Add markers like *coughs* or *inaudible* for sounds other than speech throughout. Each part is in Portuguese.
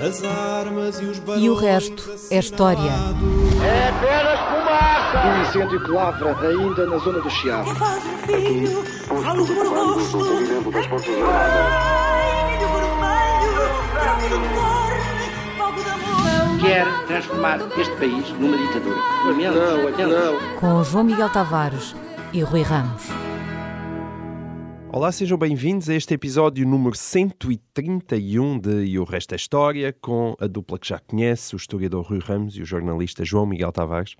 As armas e os E o resto é história. É apenas fumaça! Um incêndio que lavra ainda na zona do Chiado. Faz um filho, falo por gosto. Ai, milho vermelho, branco de carne, fogo de amor. Quer transformar este país numa ditadura. Não, não. Com João Miguel Tavares e Rui Ramos. Olá, sejam bem-vindos a este episódio número 131 de E o Resto é História, com a dupla que já conhece, o historiador Rui Ramos e o jornalista João Miguel Tavares.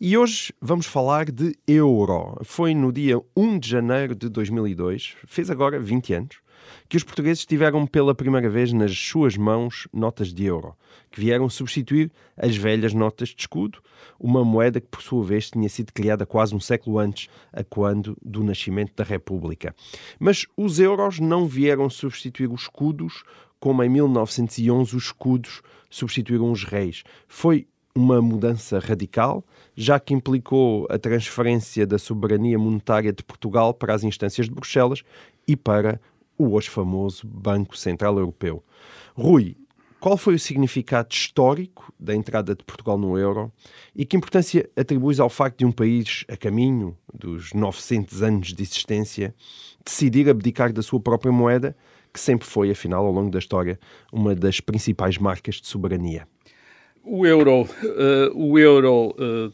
E hoje vamos falar de euro. Foi no dia 1 de janeiro de 2002, fez agora 20 anos, que os portugueses tiveram pela primeira vez nas suas mãos notas de euro, que vieram substituir as velhas notas de escudo, uma moeda que por sua vez tinha sido criada quase um século antes, a quando do nascimento da República. Mas os euros não vieram substituir os escudos, como em 1911 os escudos substituíram os reis. Foi uma mudança radical, já que implicou a transferência da soberania monetária de Portugal para as instâncias de Bruxelas e para o hoje famoso Banco Central Europeu. Rui, qual foi o significado histórico da entrada de Portugal no euro e que importância atribuis ao facto de um país a caminho dos 900 anos de existência decidir abdicar da sua própria moeda, que sempre foi, afinal, ao longo da história, uma das principais marcas de soberania? O euro, uh, o euro uh,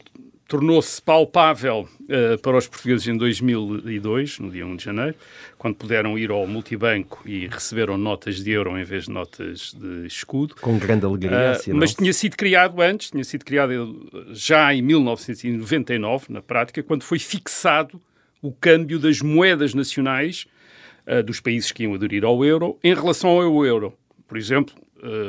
tornou-se palpável uh, para os portugueses em 2002, no dia 1 de janeiro, quando puderam ir ao multibanco e receberam notas de euro em vez de notas de escudo. Com grande alegria, uh, Mas tinha sido criado antes, tinha sido criado já em 1999, na prática, quando foi fixado o câmbio das moedas nacionais uh, dos países que iam aderir ao euro em relação ao euro. Por exemplo,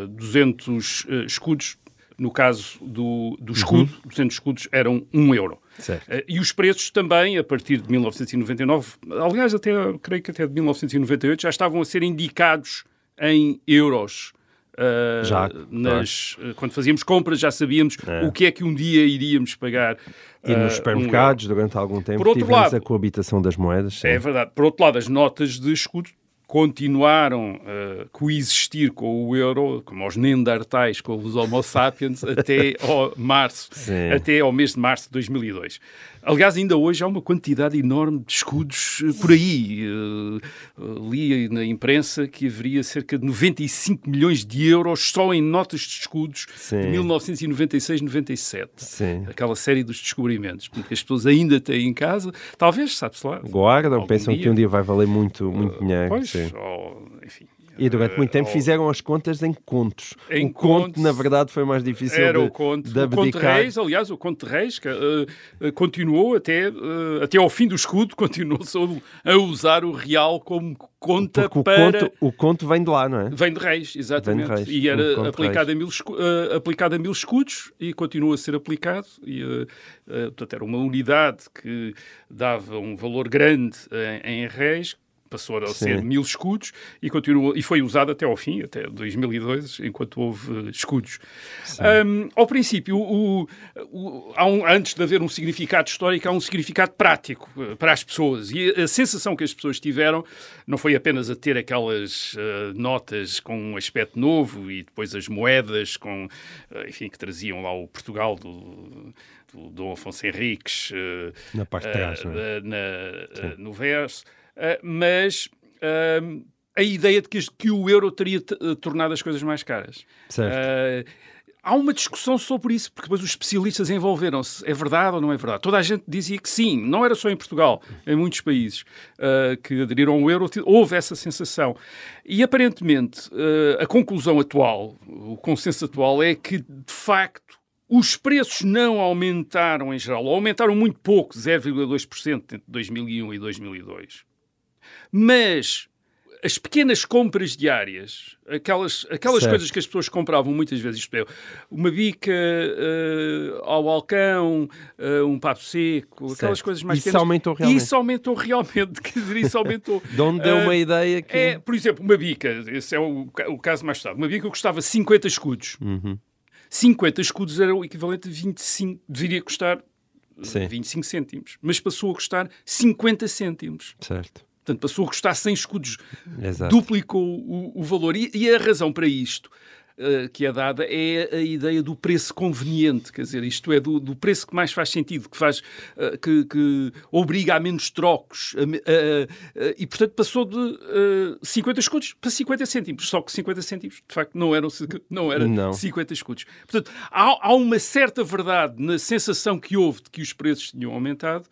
200 escudos no caso do, do escudo, uhum. 200 escudos eram 1 euro. Uh, e os preços também, a partir de 1999, aliás, até creio que até de 1998, já estavam a ser indicados em euros. Uh, já, nas, uh, quando fazíamos compras já sabíamos é. o que é que um dia iríamos pagar. E nos supermercados, um durante algum tempo, Por outro tivemos lado, a coabitação das moedas. Sim. É verdade. Por outro lado, as notas de escudo continuaram a coexistir com o euro, como os Neandertais com os Homo sapiens, até ao março, Sim. até ao mês de março de 2002. Aliás, ainda hoje há uma quantidade enorme de escudos eh, por aí. Uh, li na imprensa que haveria cerca de 95 milhões de euros só em notas de escudos Sim. de 1996-97. Aquela série dos descobrimentos. Porque as pessoas ainda têm em casa, talvez, sabe-se lá. Guardam, pensam dia. que um dia vai valer muito, muito dinheiro. Pois, ou, enfim. E durante muito tempo fizeram as contas em contos. Em o conto, na verdade, foi mais difícil era de, o conto. de abdicar. O conto de Reis, aliás, o conto de Reis que, uh, continuou até, uh, até ao fim do escudo, *laughs* continuou a usar o real como conta Porque para... O conto, o conto vem de lá, não é? Vem de Reis, exatamente. De reis, e era aplicado a, mil, uh, aplicado a mil escudos e continua a ser aplicado. E, portanto, era uma unidade que dava um valor grande em, em Reis, passou a ser mil escudos e continuou e foi usado até ao fim, até 2002, enquanto houve uh, escudos. Um, ao princípio, o, o, um, antes de haver um significado histórico, há um significado prático uh, para as pessoas. E a, sensação que as pessoas tiveram não foi apenas a ter aquelas uh, notas com um aspecto novo e depois as moedas com, enfim, que traziam lá o Portugal do do Dom Afonso Henriques na parte de trás, uh, é? na, uh, no verso, uh, mas a ideia de que, que, o euro teria tornado as coisas mais caras. Certo. Há uma discussão sobre isso, porque depois os especialistas envolveram-se. É verdade ou não é verdade? Toda a gente dizia que sim, não era só em Portugal, em muitos países uh, que aderiram ao euro, houve essa sensação. E aparentemente, uh, a conclusão atual, o consenso atual é que, de facto, os preços não aumentaram em geral, aumentaram muito pouco, 0,2% entre 2001 e 2002. Mas as pequenas compras diárias, aquelas, aquelas coisas que as pessoas compravam muitas vezes, isto é, uma bica uh, ao balcão, uh, um papo seco, certo. aquelas coisas mais isso pequenas. aumentou realmente. Isso aumentou realmente, *laughs* quer dizer, isso aumentou. de onde deu uh, uma ideia que... É, por exemplo, uma bica, esse é o, o caso mais estado, uma bica custava 50 escudos. Uhum. 50 escudos era o equivalente a 25, deveria custar Sim. 25 cêntimos, mas passou a custar 50 cêntimos. Certo. Portanto, passou a custar 100 escudos, Exato. duplicou o, o valor. E, e, a razão para isto uh, que é dada é a ideia do preço conveniente, quer dizer, isto é, do, do preço que mais faz sentido, que faz, uh, que, que, obriga a menos trocos, e portanto passou de uh, 50 escudos para 50 cêntimos, só que 50 cêntimos de facto não eram, não eram Não. 50 escudos. Portanto, há, há uma certa verdade na sensação que houve de que os preços tinham aumentado,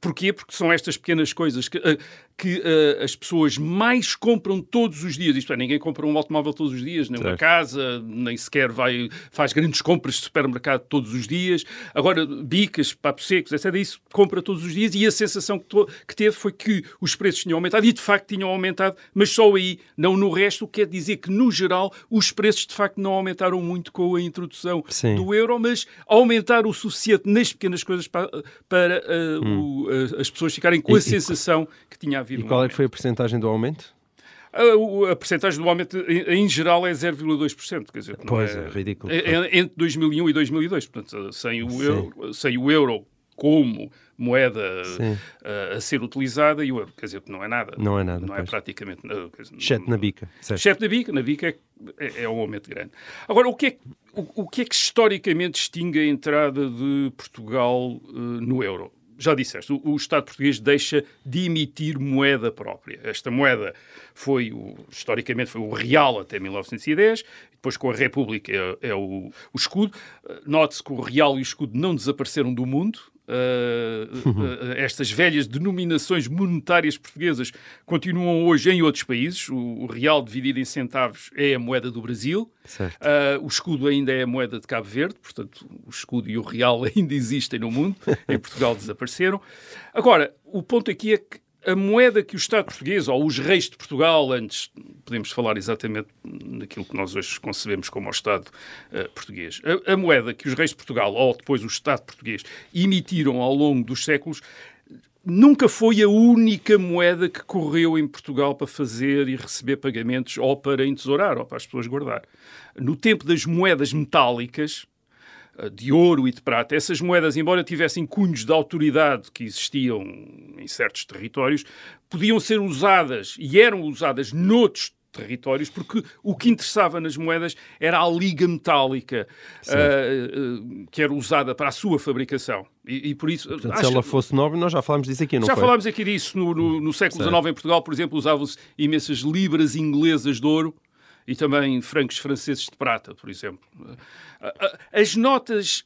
porquê? Porque são estas pequenas coisas que, uh, que uh, as pessoas mais compram todos os dias. Isto é, ninguém compra um automóvel todos os dias, nem uma Certo. casa, nem sequer vai, faz grandes compras de supermercado todos os dias. Agora, bicas, papos secos, etc. Isso compra todos os dias e a sensação que, to- que teve foi que os preços tinham aumentado e de facto tinham aumentado, mas só aí, não no resto, o que quer dizer que no geral os preços de facto não aumentaram muito com a introdução Sim. do euro, mas aumentaram o suficiente nas pequenas coisas para, para uh, o- uh, as pessoas ficarem com Hum. E- a e- sensação que tinha havido E um qual é aumento. que foi a porcentagem do aumento? A, a percentagem do aumento em, em geral é 0,2%, quer dizer, Pois, é, é ridículo. é- é entre 2001 e 2002, portanto, sem o, Sim. euro, sem o euro como moeda uh, a ser utilizada e o euro, quer dizer, não é nada. Não é nada, Não é pois. praticamente nada. quer dizer, Exceto na bica. Exceto na bica, na bica é, é, é um aumento grande. Agora, o que é, que- o, o que é que historicamente distingue a entrada de Portugal eh, no euro? Já disseste, o, Estado português deixa de emitir moeda própria. Esta moeda foi, o, historicamente, foi o real até 1910, depois com a República é, é o, o escudo. Note-se que o real e o escudo não desapareceram do mundo. Uh, uh, estas velhas denominações monetárias portuguesas continuam hoje em outros países. O, o real dividido em centavos é a moeda do Brasil. Uh, o escudo ainda é a moeda de Cabo Verde, portanto, o escudo e o real *laughs* ainda existem no mundo. em Portugal desapareceram. Agora, o ponto aqui é que a moeda que o Estado português, ou os reis de Portugal, antes podemos falar exatamente daquilo que nós hoje concebemos como o Estado eh, português, a, a moeda que os reis de Portugal, ou depois o Estado português, emitiram ao longo dos séculos, nunca foi a única moeda que correu em Portugal para fazer e receber pagamentos ou para entesourar ou para as pessoas guardar. No tempo das moedas metálicas, de ouro e de prata, essas moedas, embora tivessem cunhos de autoridade que existiam em certos territórios, podiam ser usadas e eram usadas noutros territórios, porque o que interessava nas moedas era a liga metálica eh, que era usada para a sua fabricação. E, e por isso, Portanto, se ela que- fosse nobre, nós já falámos disso aqui, não já foi? falámos aqui disso no, no- no século Certo. XIX em Portugal, por exemplo, usavam-se imensas libras inglesas de ouro e também francos franceses de prata, por exemplo. As notas,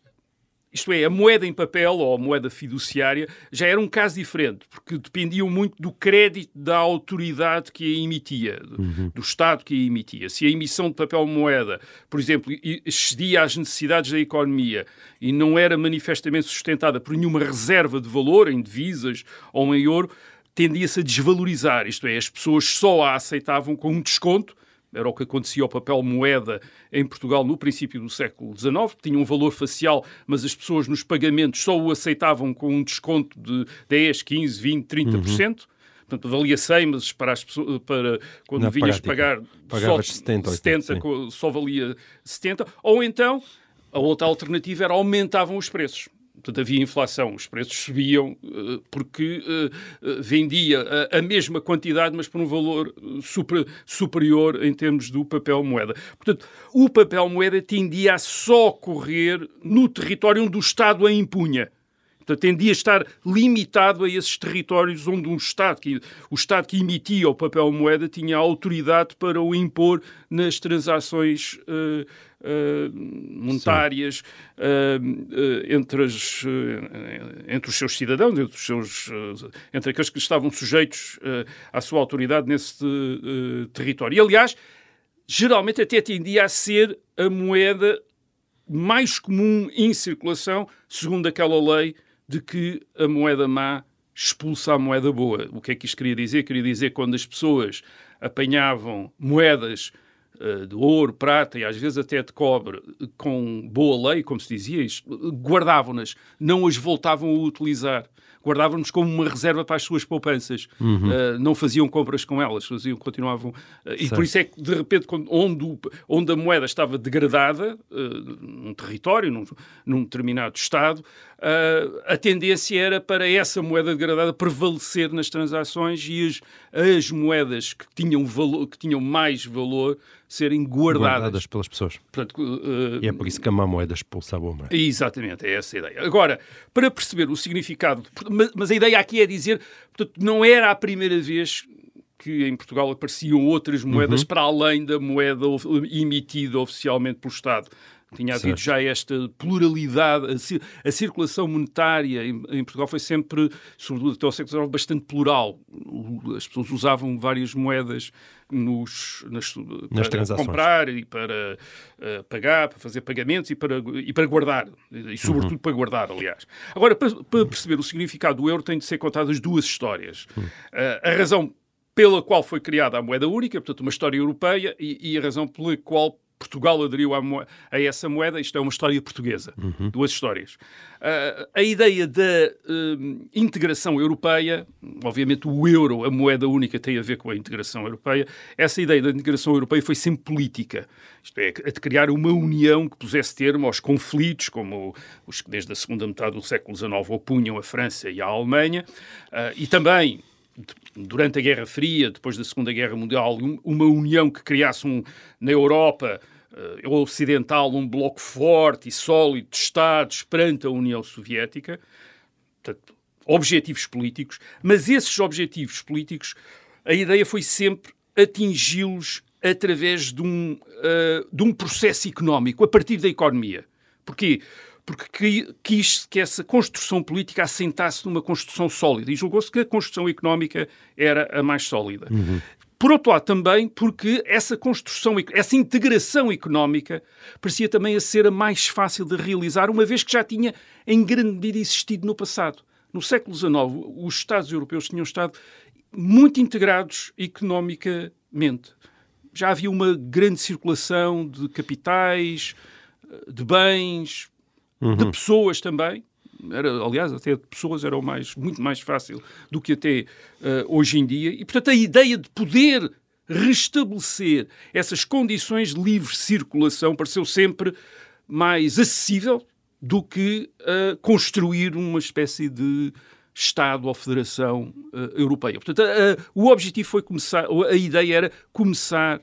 isto é, a moeda em papel ou a moeda fiduciária, já era um caso diferente, porque dependiam muito do crédito da autoridade que a emitia, do, Uhum. do Estado que a emitia. Se a emissão de papel moeda, por exemplo, excedia às necessidades da economia e não era manifestamente sustentada por nenhuma reserva de valor em divisas ou em ouro, tendia-se a desvalorizar, isto é, as pessoas só a aceitavam com um desconto, era o que acontecia ao papel moeda em Portugal no princípio do século XIX, tinha um valor facial, mas as pessoas nos pagamentos só o aceitavam com um desconto de 10, 15, 20, 30%. Portanto, valia 100, mas para, as pessoas, para quando Na vinhas prática, pagar só 70, 80, sim. co- só valia 70. Ou então, a outra alternativa era aumentavam os preços. Portanto, havia inflação, os preços subiam eh, porque eh, eh, vendia a, a mesma quantidade, mas por um valor super- superior em termos do papel moeda. Portanto, o papel moeda tendia a só correr no território onde o Estado a impunha. Portanto, tendia a estar limitado a esses territórios onde um Estado, que, o Estado que emitia o papel moeda tinha autoridade para o impor nas transações eh, eh, monetárias eh, entre, as, entre os seus cidadãos, entre, os seus, entre aqueles que estavam sujeitos à sua autoridade nesse território. E, aliás, geralmente até tendia a ser a moeda mais comum em circulação, segundo aquela lei de que a moeda má expulsa a moeda boa. O que é que isto queria dizer? Queria dizer que quando as pessoas apanhavam moedas de ouro, prata e às vezes até de cobre com boa lei, como se dizia, guardavam-nas, não as voltavam a utilizar. Guardavam-nos como uma reserva para as suas poupanças. Uhum. Uh, não faziam compras com elas, faziam, continuavam. Uh, e por isso é que, de repente, quando, onde, onde a moeda estava degradada, uh, num território, num, num determinado Estado, a tendência era para essa moeda degradada prevalecer nas transações e as, as moedas que tinham, valor, que tinham mais valor serem guardadas. Guardadas pelas pessoas. Portanto, uh, E é por isso que a má moeda expulsa a boa moeda. Exatamente, é essa a ideia. Agora, para perceber o significado, mas, mas a ideia aqui é dizer, portanto, não era a primeira vez que em Portugal apareciam outras moedas para além da moeda emitida oficialmente pelo Estado. Tinha havido Certo. já esta pluralidade, a, a circulação monetária em, em Portugal foi sempre, sobretudo até ao século XIX, bastante plural. O- As pessoas usavam várias moedas nos, nas, para transações. comprar e para eh, pagar, para fazer pagamentos e para, e para guardar. E sobretudo para guardar, aliás. Agora, para, para perceber o significado do euro, tem de ser contadas duas histórias. Eh, a razão pela qual foi criada a moeda única, portanto, uma história europeia, e, e a razão pela qual Portugal aderiu moe- a essa moeda, isto é uma história portuguesa. Duas histórias. Ah, a ideia da hum, integração europeia, obviamente o euro, a moeda única, tem a ver com a integração europeia. Essa ideia da integração europeia foi sempre política. Isto é, a de criar uma união que pusesse termo aos conflitos, como os que desde a segunda metade do século XIX opunham a França e a Alemanha, ah, e também durante a Guerra Fria, depois da Segunda Guerra Mundial, um- uma união que criasse um, na Europa eh, ocidental um bloco forte e sólido de Estados perante a União Soviética. Portanto, objetivos políticos, mas esses objetivos políticos, a ideia foi sempre atingi-los através de um, eh, de um processo económico, a partir da economia. Porquê? Porque qui- quis que essa construção política assentasse numa construção sólida e julgou-se que a construção económica era a mais sólida. Por outro lado, também porque essa construção, essa integração económica parecia também a ser a mais fácil de realizar, uma vez que já tinha em grande medida existido no passado. No século XIX, os Estados europeus tinham estado muito integrados economicamente. Já havia uma grande circulação de capitais, de bens, de pessoas também. Era, aliás, até de pessoas era o mais, muito mais fácil do que até eh, hoje em dia. E, portanto, a ideia de poder restabelecer essas condições de livre circulação pareceu sempre mais acessível do que eh, construir uma espécie de Estado ou Federação eh, Europeia. Portanto, a- o objetivo foi começar, a ideia era começar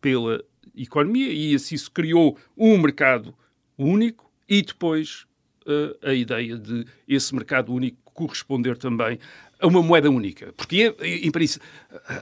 pela economia e assim se criou um mercado único e depois eh, a ideia de esse mercado único corresponder também a uma moeda única. Porque, em princípio,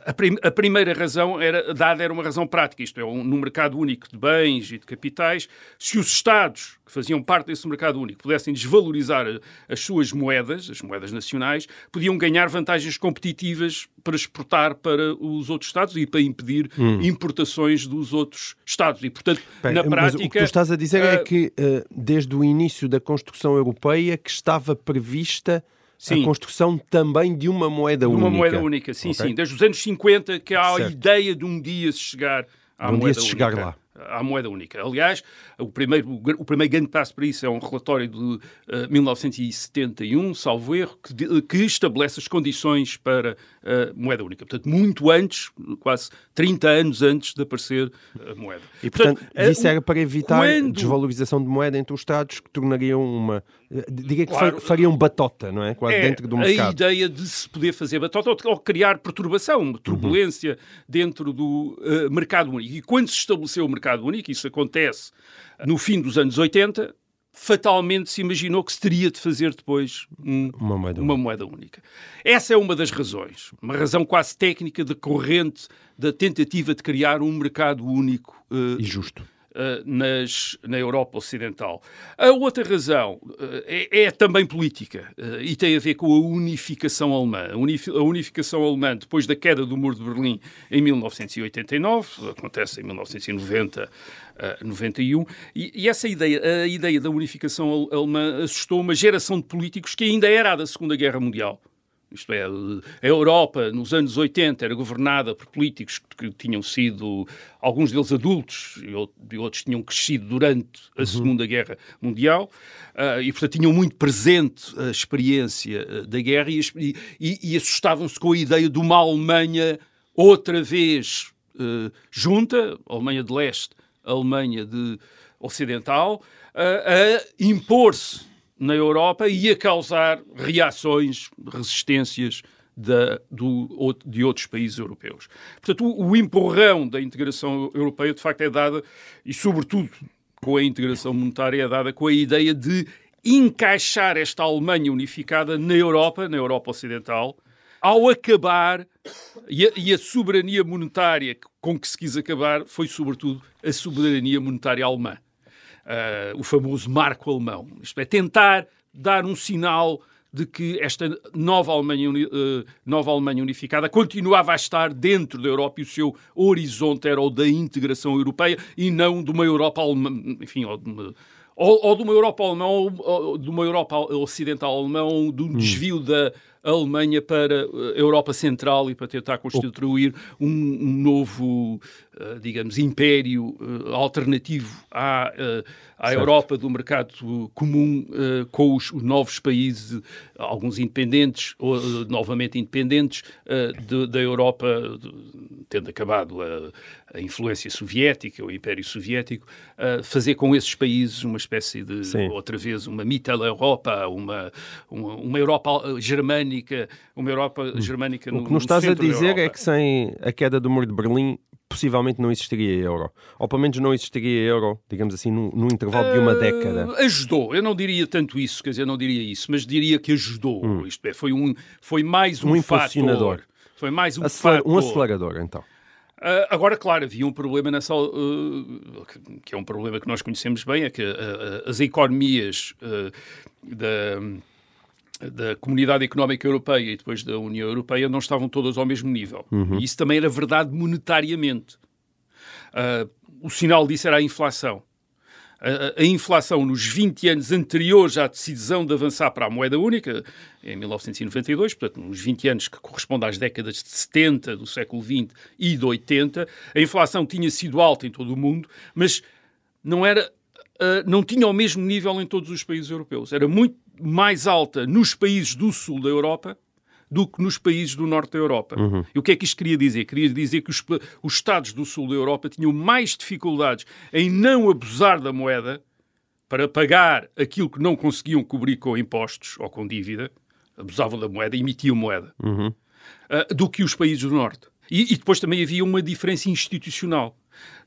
a, prim- a primeira razão era, dada era uma razão prática, isto é, um, no mercado único de bens e de capitais, se os Estados que faziam parte desse mercado único pudessem desvalorizar as suas moedas, as moedas nacionais, podiam ganhar vantagens competitivas para exportar para os outros Estados e para impedir importações dos outros Estados. E, portanto, Bem, na prática... o que tu estás a dizer é eh, que eh, desde o início da construção europeia que estava prevista Sim. a construção também de uma moeda De única. uma moeda única, sim, Ok? sim. Desde os anos 50 que há a Certo. ideia de um dia se chegar à um dia moeda se chegar única. lá. À moeda única. Aliás, o primeiro, o primeiro grande passo para isso é um relatório de eh, 1971, salvo erro, que, de- que estabelece as condições para a moeda única. Portanto, muito antes, quase 30 anos antes de aparecer a moeda. E, portanto, eh, isso era para evitar quando- desvalorização de moeda entre os Estados que tornariam uma. eh, Diria que Claro. fa- fariam batota, não é? Quase é dentro do a mercado. ideia de se poder fazer batota ou, ou criar perturbação, uma turbulência dentro do eh, mercado único. E quando se estabeleceu o mercado único, isso acontece no fim dos anos 80, fatalmente se imaginou que se teria de fazer depois um- Uma moeda uma moeda única. Essa é uma das razões, uma razão quase técnica decorrente da tentativa de criar um mercado único eh, E justo. Uh, nas, na Europa Ocidental. A outra razão uh, é, é também política uh, e tem a ver com a unificação alemã. A, a unificação alemã, depois da queda do Muro de Berlim em 1989, acontece em 1990, uh, 91, e, e essa ideia, a ideia da unificação al- alemã assustou uma geração de políticos que ainda era da Segunda Guerra Mundial. Isto é, a Europa, nos anos 80, era governada por políticos que tinham sido, alguns deles adultos, e outros tinham crescido durante a uhum. Segunda Guerra Mundial, uh, e, portanto, tinham muito presente a experiência uh, da guerra e, e, e assustavam-se com a ideia de uma Alemanha outra vez uh, junta, Alemanha de Leste, Alemanha de Ocidental, a impor-se na Europa e a causar reações, resistências do, de outros países europeus. Portanto, o, o empurrão da integração europeia, de facto, é dada, e sobretudo com a integração monetária, é dada com a ideia de encaixar esta Alemanha unificada na Europa, na Europa Ocidental, ao acabar, e a, e a, soberania monetária com que se quis acabar foi, sobretudo, a soberania monetária alemã uh, o famoso marco alemão. Isto é, tentar dar um sinal de que esta nova Alemanha, uh, nova Alemanha unificada continuava a estar dentro da Europa e o seu horizonte era o da integração europeia e não de uma Europa alemã, enfim, ou de uma, ou, ou de uma Europa alemã, ou, ou de uma Europa ocidental alemã, ou de um hum. desvio da a Alemanha para a Europa Central e para tentar constituir um, um novo, uh, digamos, império uh, alternativo à, uh, à Europa do mercado comum, com os, os, novos países, alguns independentes, ou novamente independentes, de, da Europa, de, tendo acabado a, a, influência soviética, o Império Soviético, fazer com esses países uma espécie de, Sim. outra vez, uma Mittel-Europa, uma, uma, uma Europa germânica germânica, uma Europa hum. germânica no O que nos estás a dizer é que sem a queda do muro de Berlim possivelmente não existiria euro. Ou pelo menos não existiria euro, digamos assim, num, num intervalo uh, de uma ah, década. Ajudou. Eu não diria tanto isso, quer dizer, não diria isso, mas diria que ajudou. Hum. Isto é, foi, um, foi mais um, um fator. Foi mais um Aceler fator. Um acelerador, então. Uh, agora, claro, havia um problema nessa. Uh, que é um problema que nós conhecemos bem, é que as economias da da Comunidade Económica Europeia e depois da União Europeia não estavam todas ao mesmo nível. Uhum. E isso também era verdade monetariamente. Uh, o sinal disso era a inflação. A, a, inflação nos 20 anos anteriores à decisão de avançar para a moeda única, em 1992, portanto, nos 20 anos que correspondem às décadas de 70 do século XX e de 80, a inflação tinha sido alta em todo o mundo, mas não era Uh, não tinha o mesmo nível em todos os países europeus. Era muito mais alta nos países do sul da Europa do que nos países do norte da Europa. Uhum. E o que é que isto queria dizer? Queria dizer que os, os Estados do sul da Europa tinham mais dificuldades em não abusar da moeda para pagar aquilo que não conseguiam cobrir com impostos ou com dívida, abusavam da moeda, emitiam moeda, uhum. uh, do que os países do norte. E, e depois também havia uma diferença institucional.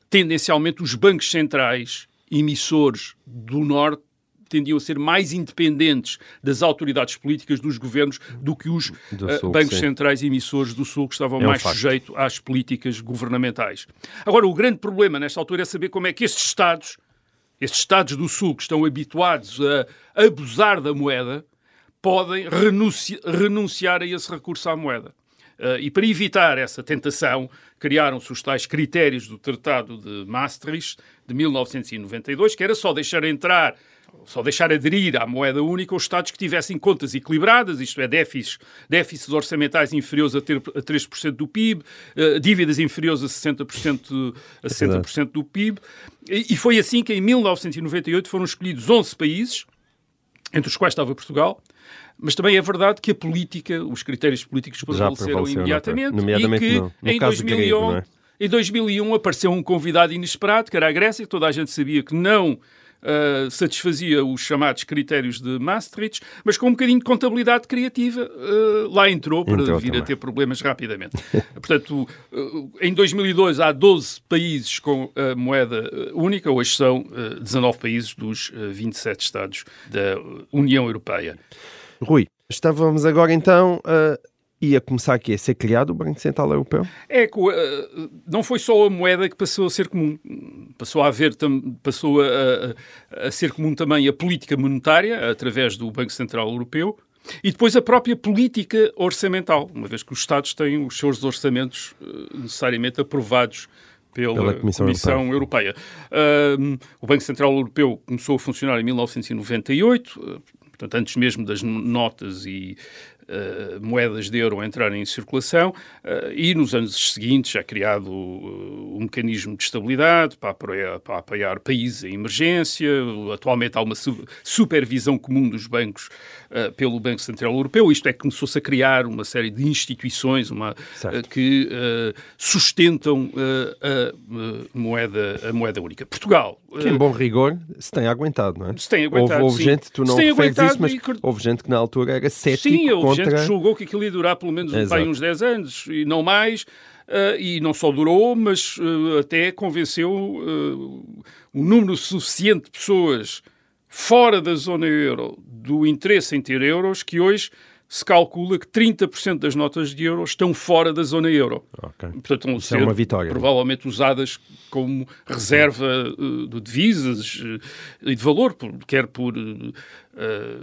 Tendencialmente, os bancos centrais emissores do norte tendiam a ser mais independentes das autoridades políticas dos governos do que os do uh, bancos sim. centrais emissores do Sul, que estavam é mais sujeitos às políticas governamentais. Agora, o grande problema nesta altura é saber como é que estes Estados, estes Estados do Sul que estão habituados a abusar da moeda, podem renunciar, renunciar a esse recurso à moeda. Uh, e para evitar essa tentação, criaram-se os tais critérios do Tratado de Maastricht de 1992, que era só deixar entrar só deixar aderir à moeda única os Estados que tivessem contas equilibradas, isto é, déficits, déficits orçamentais inferiores a, ter, a 3% do PIB, uh, eh, dívidas inferiores a 60%, a 60% do PIB. E, e foi assim que em 1998 foram escolhidos 11 países, entre os quais estava Portugal, mas também é verdade que a política, os critérios políticos prevaleceram imediatamente nomeadamente e que no, no em 2001 grego, é? Em 2001 apareceu um convidado inesperado, que era a Grécia, que toda a gente sabia que não uh, satisfazia os chamados critérios de Maastricht, mas com um bocadinho de contabilidade criativa uh, lá entrou para entrou vir também. a ter problemas rapidamente. *laughs* Portanto, uh, em 2002 há 12 países com a moeda única, hoje são 19 países dos 27 Estados da União Europeia. Rui, estávamos agora então a ia começar aqui a ser criado o Banco Central Europeu? É, eh, não foi só a moeda que passou a ser comum. Passou a haver, passou a, a ser comum também a política monetária, através do Banco Central Europeu, e depois a própria política orçamental, uma vez que os Estados têm os seus orçamentos eh, necessariamente aprovados pela, pela Comissão, Comissão, Europeia. Europeia. Uh, o Banco Central Europeu começou a funcionar em 1998, uh, portanto, antes mesmo das notas e uh, moedas de euro entrarem em circulação uh, e nos anos seguintes já criado uh, um mecanismo de estabilidade para apoiar, para apoiar países em emergência. Atualmente há uma su supervisão comum dos bancos pelo Banco Central Europeu. Isto é, começou-se a criar uma série de instituições uma, que sustentam a, moeda, a moeda única. Portugal. Que em bom rigor se tem aguentado, não é? Se tem aguentado. Houve, houve gente, tu não referes isso, mas e... houve gente que na altura era cético Sim, houve contra... gente que julgou que aquilo ia durar pelo menos uns 10 anos e não mais. Uh, e não só durou, mas uh, até convenceu uh, um número suficiente de pessoas fora da zona euro do interesse em ter euros que hoje se calcula que 30% das notas de euro estão fora da zona euro. Okay. Portanto, vão Isso ser é uma vitória. provavelmente usadas como reserva uh, de divisas uh, e de valor, por, quer por, uh,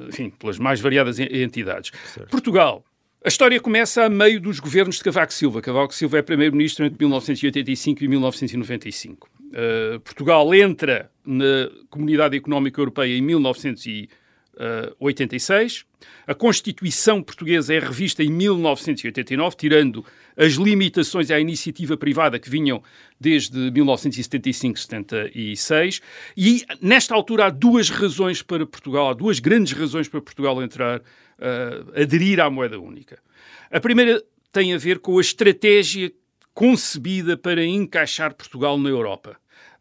enfim, pelas mais variadas entidades. Certo. Portugal. A história começa a meio dos governos de Cavaco Silva. Cavaco Silva é primeiro-ministro entre 1985 e 1995. Portugal entra na Comunidade Económica Europeia em 1995 86. A Constituição Portuguesa é revista em 1989, tirando as limitações à iniciativa privada que vinham desde 1975-76. E nesta altura há duas razões para Portugal, há duas grandes razões para Portugal entrar, uh, aderir à moeda única. A primeira tem a ver com a estratégia concebida para encaixar Portugal na Europa.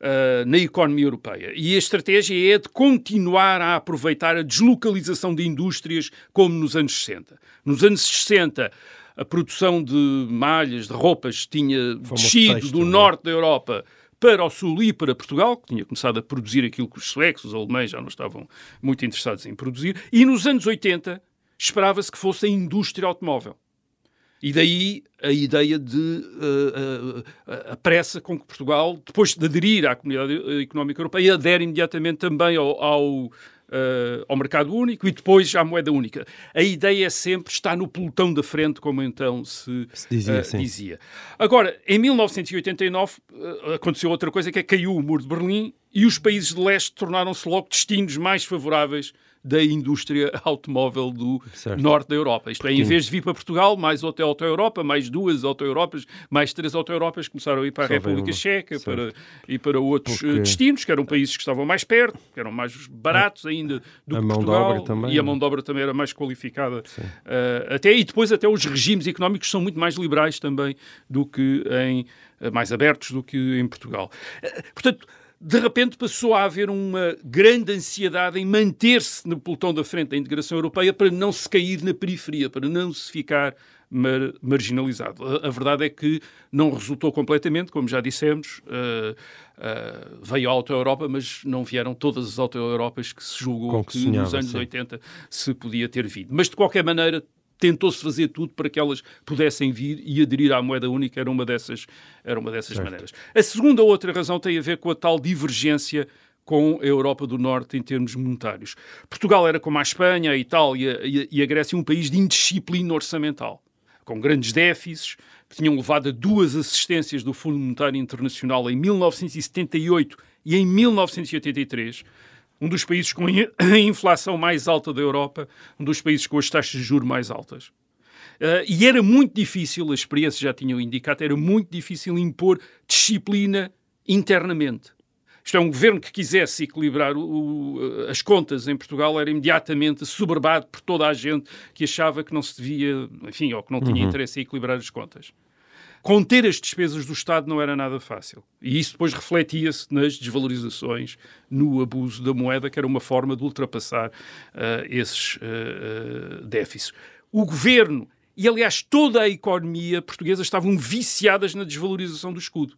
Uh, na economia europeia. E a estratégia é de continuar a aproveitar a deslocalização de indústrias como nos anos 60. Nos anos 60, a produção de malhas, de roupas, tinha descido do é? norte da Europa para o sul e para Portugal, que tinha começado a produzir aquilo que os suecos, os alemães já não estavam muito interessados em produzir. E nos anos 80, esperava-se que fosse a indústria automóvel. E daí a ideia de uh, uh, a pressa com que Portugal, depois de aderir à Comunidade Económica Europeia, adere imediatamente também ao, ao, uh, ao mercado único e depois à moeda única. A ideia é sempre estar no pelotão da frente, como então se, se dizia, dizia, Agora, em 1989 aconteceu outra coisa, que é que caiu o muro de Berlim e os países de leste tornaram-se logo destinos mais favoráveis da indústria *laughs* automóvel do certo. norte da Europa. Isto é, em vez de vir para Portugal, mais outra auto-Europa, mais duas auto-Europas, mais três auto-Europas começaram a ir para a Só República Checa para, e para outros Porque... destinos, que eram países que estavam mais perto, que eram mais baratos ainda do a que Portugal. Também, e a mão de obra também era mais qualificada. Uh, até, e depois até os regimes económicos são muito mais liberais também do que em... mais abertos do que em Portugal. Uh, portanto, de repente passou a haver uma grande ansiedade em manter-se no pelotão da frente da integração europeia para não se cair na periferia, para não se ficar mar marginalizado. A, a, verdade é que não resultou completamente, como já dissemos, uh, uh, veio a Auto-Europa, mas não vieram todas as Auto-Europas que se julgou que, que nos anos sim. 80 se podia ter vindo. Mas, de qualquer maneira, tentou-se fazer tudo para que elas pudessem vir e aderir à moeda única, era uma dessas, era uma dessas maneiras. A segunda outra razão tem a ver com a tal divergência com a Europa do Norte em termos monetários. Portugal era como a Espanha, a Itália e a Grécia um país de indisciplina orçamental, com grandes déficits, que tinham levado a duas assistências do Fundo Monetário Internacional em 1978 e em 1983, um dos países com a *coughs* inflação mais alta da Europa, um dos países com as taxas de juros mais altas. Uh, e era muito difícil, a experiência já tinha indicado, era muito difícil impor disciplina internamente. Isto é, um governo que quisesse equilibrar o, o, as contas em Portugal era imediatamente soberbado por toda a gente que achava que não se devia, enfim, ou que não tinha uhum. interesse em equilibrar as contas conter as despesas do Estado não era nada fácil. E isso depois refletia-se nas desvalorizações, no abuso da moeda, que era uma forma de ultrapassar uh, esses uh, déficits. O governo e, aliás, toda a economia portuguesa estavam viciadas na desvalorização do escudo.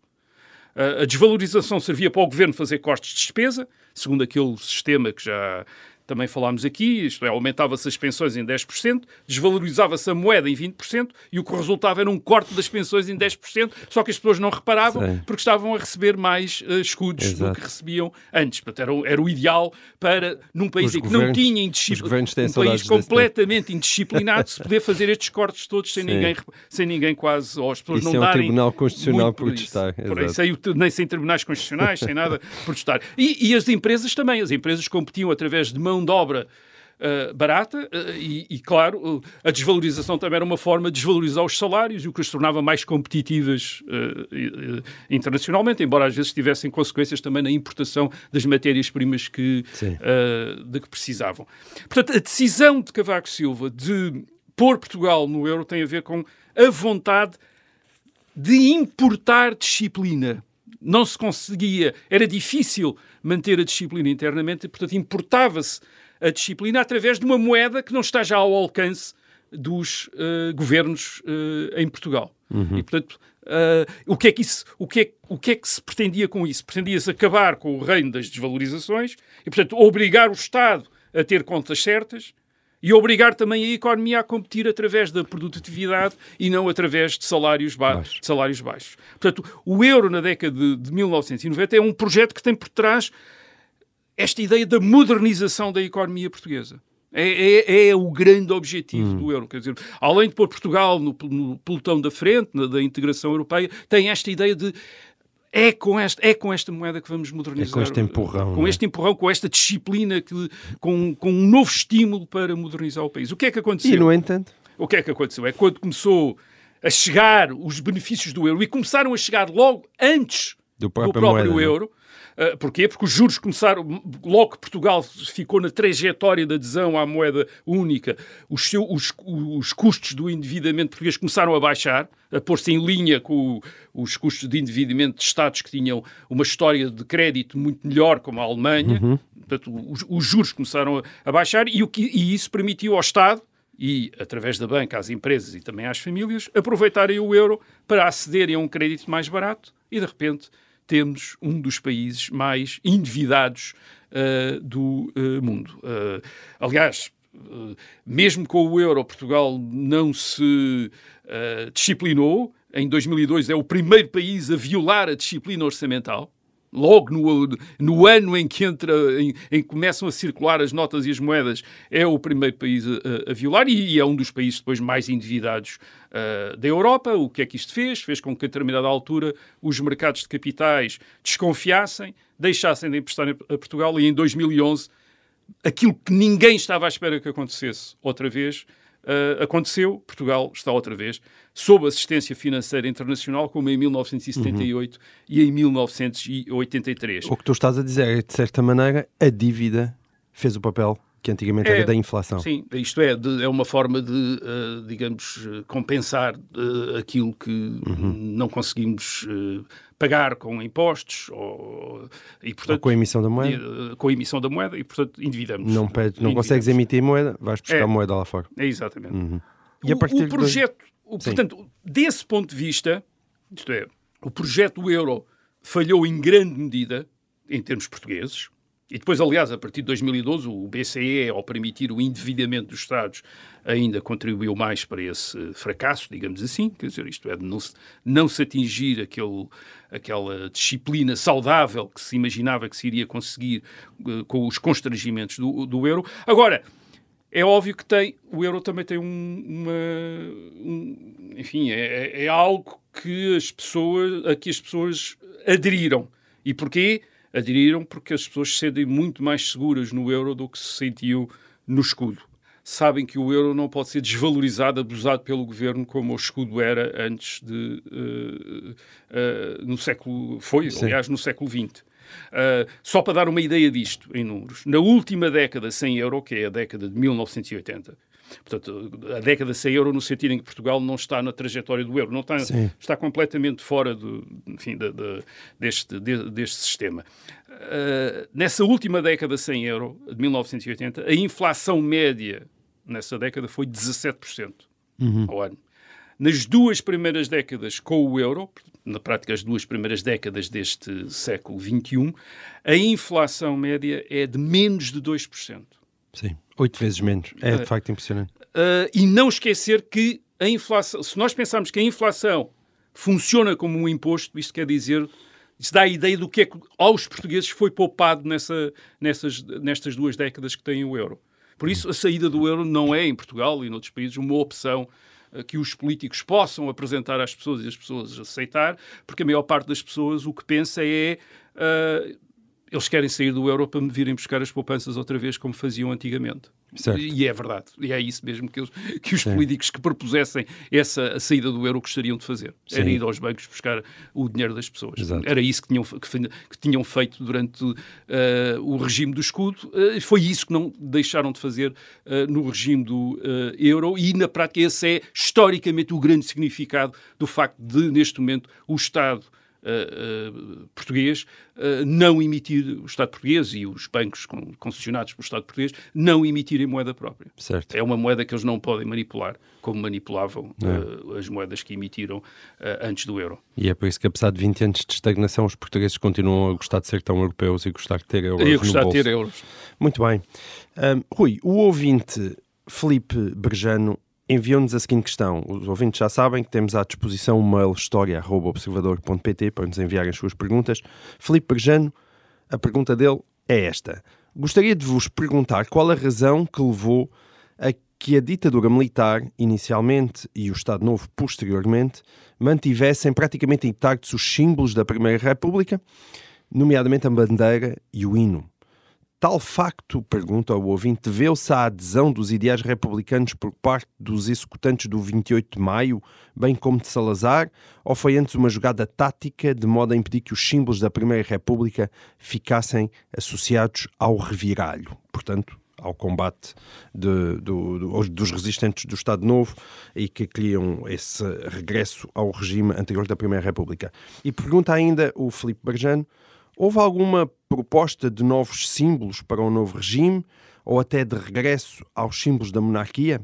a desvalorização servia para o governo fazer cortes de despesa, segundo aquele sistema que já também falámos aqui, isto é, aumentava-se as pensões em 10%, desvalorizava-se a moeda em 20% e o que resultava era um corte das pensões em 10%, só que as pessoas não reparavam porque estavam a receber mais uh, escudos Exato. do que recebiam antes. Portanto, era, era o ideal para, num país em que não tinha indisciplina, um país completamente indisciplinado, se poder fazer estes cortes todos sem ninguém, sem ninguém quase, ou as pessoas isso não é darem... um tribunal constitucional protestar. Por isso, nem sem tribunais constitucionais, sem nada *laughs* protestar. E, e as empresas também, as empresas competiam através de mão mão de obra uh, barata uh, e, e, claro, uh, a desvalorização também era uma forma de desvalorizar os salários e o que as tornava mais competitivas internacionalmente, embora às vezes tivessem consequências também na importação das matérias-primas que, de que precisavam. Portanto, a decisão de Cavaco Silva de pôr Portugal no euro tem a ver com a vontade de importar disciplina. Não se conseguia, era difícil manter a disciplina internamente e, portanto, importava-se a disciplina através de uma moeda que não está já ao alcance dos uh, governos uh, em Portugal. Uhum. E, portanto, uh, o, que é que isso, o, que é, o que é que se pretendia com isso? Pretendia-se acabar com o reino das desvalorizações e, portanto, obrigar o Estado a ter contas certas e obrigar também a economia a competir através da produtividade e não através de salários, ba Baixo. salários baixos. Portanto, o euro na década de, de 1990 é um projeto que tem por trás esta ideia da modernização da economia portuguesa. É, é, é, o grande objetivo hum. do euro. Quer dizer, além de pôr Portugal no, no pelotão da frente, na, da integração europeia, tem esta ideia de é com, esta, é com esta moeda que vamos modernizar. É com este empurrão. Com é? este empurrão, com esta disciplina, que, com, com um novo estímulo para modernizar o país. O que é que aconteceu? E, no entanto? O que é que aconteceu? É quando começou a chegar os benefícios do euro e começaram a chegar logo antes do próprio, do próprio moeda, é? euro. Uh, porquê? Porque os juros começaram, logo que Portugal ficou na trajetória de adesão à moeda única, os, seu, os, os custos do endividamento português começaram a baixar, a pôr-se em linha com o, os custos de endividamento de Estados que tinham uma história de crédito muito melhor, como a Alemanha. Uhum. Portanto, os, os, juros começaram a, a baixar e, o que, e isso permitiu ao Estado e, através da banca, às empresas e também às famílias, aproveitarem o euro para acederem a um crédito mais barato e, de repente, temos um dos países mais endividados uh, do uh, mundo. Uh, aliás, mesmo com o euro, Portugal não se disciplinou. Em 2002 é o primeiro país a violar a disciplina orçamental logo no, no ano em que entra, em, em, que começam a circular as notas e as moedas, é o primeiro país a, a violar e, e, é um dos países depois mais endividados uh, da Europa. O que é que isto fez? Fez com que a determinada altura os mercados de capitais desconfiassem, deixassem de emprestar a Portugal e em 2011 aquilo que ninguém estava à espera que acontecesse outra vez uh, aconteceu. Portugal está outra vez sob assistência financeira internacional, como em 1978 uhum. e em 1983. O que tu estás a dizer é, de certa maneira, a dívida fez o papel que antigamente é, era da inflação. Sim, isto é, de, é uma forma de, uh, digamos, compensar uh, aquilo que uhum. não conseguimos uh, pagar com impostos ou, e, portanto, ou com a emissão da moeda. E, com a emissão da moeda e, portanto, endividamos. Não, pede, não consegues emitir moeda, vais buscar é, moeda lá fora. É, exatamente. Uhum. E o, o projeto, de... o, portanto, desse ponto de vista, isto é, o projeto euro falhou em grande medida em termos portugueses, e depois, aliás, a partir de 2012, o BCE, ao permitir o endividamento dos Estados, ainda contribuiu mais para esse fracasso, digamos assim, quer dizer, isto é, de não se, não se atingir aquele, aquela disciplina saudável que se imaginava que se iria conseguir uh, com os constrangimentos do, do euro. Agora, é óbvio que tem, o euro também tem um, uma, um, enfim, é, é algo que as pessoas, a que as pessoas aderiram. E porquê? aderiram porque as pessoas se sentem muito mais seguras no euro do que se sentiam no escudo. Sabem que o euro não pode ser desvalorizado, abusado pelo governo como o escudo era antes de. Uh, uh, no século. Foi, Sim. aliás, no século XX. Uh, só para dar uma ideia disto em números, na última década sem euro, que é a década de 1980, Portanto, a década sem euro no sentido em que Portugal não está na trajetória do euro, não está, está completamente fora do, enfim, de, de, deste, de, deste sistema. Uh, nessa última década sem euro, de 1980, a inflação média nessa década foi 17% uhum. ao ano. Nas duas primeiras décadas com o euro, na prática as duas primeiras décadas deste século XXI, a inflação média é de menos de 2%. Sim. Oito vezes menos. É de facto impressionante. Uh, e não esquecer que a inflação, se nós pensarmos que a inflação funciona como um imposto, isto quer dizer, isso dá a ideia do que é que aos portugueses foi poupado nessa, nessas, nestas duas décadas que têm o euro. Por isso, a saída do euro não é, em Portugal e noutros países, uma opção uh, que os políticos possam apresentar às pessoas e as pessoas aceitar, porque a maior parte das pessoas o que pensa é. Uh, eles querem sair do euro para me virem buscar as poupanças outra vez como faziam antigamente. Certo. E é verdade. E é isso mesmo que, eles, que os políticos que propusessem essa a saída do euro gostariam de fazer. Era Sim. ir aos bancos buscar o dinheiro das pessoas. Exato. Era isso que tinham, que, que tinham feito durante eh, o regime do escudo. Eh, foi isso que não deixaram de fazer eh, no regime do euro. E, na prática, esse é historicamente o grande significado do facto de, neste momento, o Estado eh, português eh, não emitir, o Estado português e os bancos con- concessionados pelo Estado português não emitirem moeda própria. Certo. É uma moeda que eles não podem manipular, como manipulavam eh, as moedas que emitiram antes do euro. E é por isso que, apesar de 20 anos de estagnação, os portugueses continuam a gostar de ser tão europeus e gostar de ter euros E a gostar de ter euros. Muito bem. Ahm, Rui, o ouvinte Felipe Berjano enviou-nos a seguinte questão. Os ouvintes já sabem que temos à disposição o mail história.observador.pt para nos enviarem as suas perguntas. Felipe Berjano, a pergunta dele é esta. Gostaria de vos perguntar qual a razão que levou a que a ditadura militar, inicialmente, e o Estado Novo, posteriormente, mantivessem praticamente intactos os símbolos da Primeira República, nomeadamente a bandeira e o hino. Tal facto, pergunta o ouvinte, deveu-se à adesão dos ideais republicanos por parte dos executantes do 28 de maio, bem como de Salazar, ou foi antes uma jogada tática de modo a impedir que os símbolos da Primeira República ficassem associados ao reviralho? Portanto, ao combate de- do- do- dos resistentes do Estado Novo e que queriam esse regresso ao regime anterior da Primeira República. E pergunta ainda o Filipe Barjano, houve alguma proposta de novos símbolos para o novo regime ou até de regresso aos símbolos da monarquia?